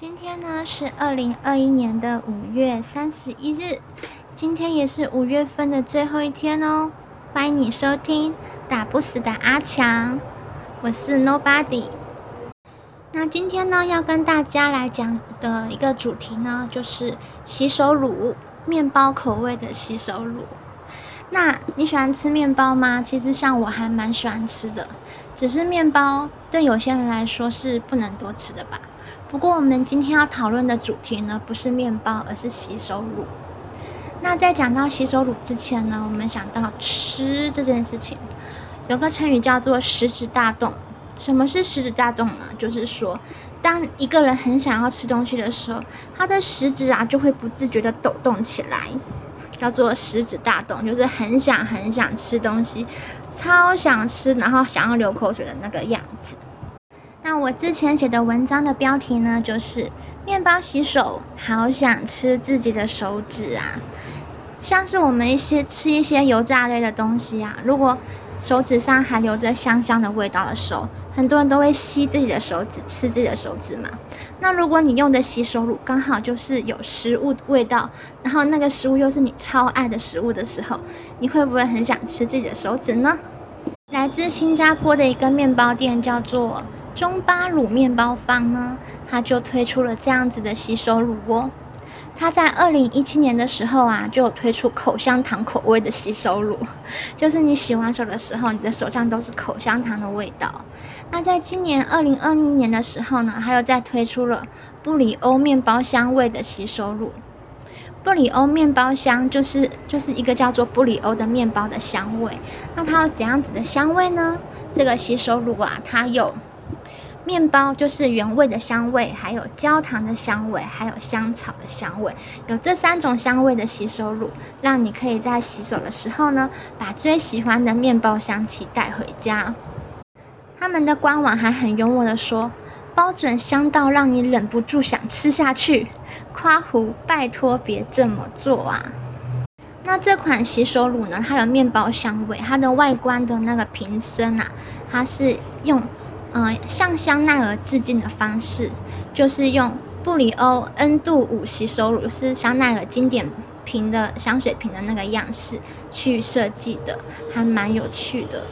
今天呢是二零二一年的五月三十一日，今天也是五月份的最后一天哦。欢迎你收听《打不死的阿强》，我是 Nobody。那今天呢要跟大家来讲的一个主题呢，就是洗手乳，面包口味的洗手乳。那你喜欢吃面包吗？其实像我还蛮喜欢吃的，只是面包对有些人来说是不能多吃的吧。不过我们今天要讨论的主题呢，不是面包，而是洗手乳。那在讲到洗手乳之前呢，我们想到吃这件事情，有个成语叫做食指大动。什么是食指大动呢？就是说，当一个人很想要吃东西的时候，他的食指啊就会不自觉的抖动起来，叫做食指大动，就是很想很想吃东西，超想吃，然后想要流口水的那个样子。我之前写的文章的标题呢，就是面包洗手，好想吃自己的手指啊！像是我们一些吃一些油炸类的东西啊，如果手指上还留着香香的味道的时候，很多人都会吸自己的手指，吃自己的手指嘛。那如果你用的洗手乳刚好就是有食物味道，然后那个食物又是你超爱的食物的时候，你会不会很想吃自己的手指呢？来自新加坡的一个面包店叫做。中巴乳面包坊呢，它就推出了这样子的洗手乳哦。它在二零一七年的时候啊，就有推出口香糖口味的洗手乳，就是你洗完手的时候，你的手上都是口香糖的味道。那在今年二零二一年的时候呢，还有再推出了布里欧面包香味的洗手乳。布里欧面包香就是就是一个叫做布里欧的面包的香味。那它有怎样子的香味呢？这个洗手乳啊，它有。面包就是原味的香味，还有焦糖的香味，还有香草的香味，有这三种香味的洗手乳，让你可以在洗手的时候呢，把最喜欢的面包香气带回家。他们的官网还很幽默的说，包准香到让你忍不住想吃下去。夸胡，拜托别这么做啊！那这款洗手乳呢，它有面包香味，它的外观的那个瓶身啊，它是用。嗯，向香奈儿致敬的方式，就是用布里欧 N 度五洗手乳，是香奈儿经典瓶的香水瓶的那个样式去设计的，还蛮有趣的。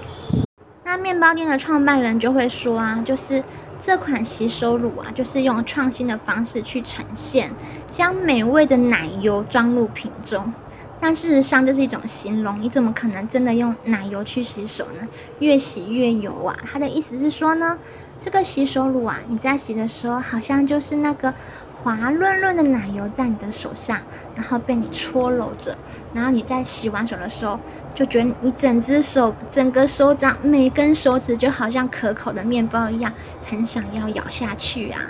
那面包店的创办人就会说啊，就是这款洗手乳啊，就是用创新的方式去呈现，将美味的奶油装入瓶中。但事实上，这是一种形容，你怎么可能真的用奶油去洗手呢？越洗越油啊！他的意思是说呢，这个洗手乳啊，你在洗的时候，好像就是那个滑润润的奶油在你的手上，然后被你搓揉着，然后你在洗完手的时候，就觉得你整只手、整个手掌、每根手指就好像可口的面包一样，很想要咬下去啊！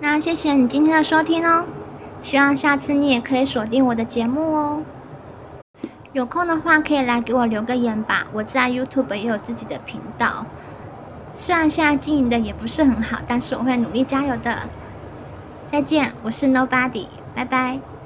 那谢谢你今天的收听哦。希望下次你也可以锁定我的节目哦。有空的话可以来给我留个言吧，我在 YouTube 也有自己的频道。虽然现在经营的也不是很好，但是我会努力加油的。再见，我是 Nobody，拜拜。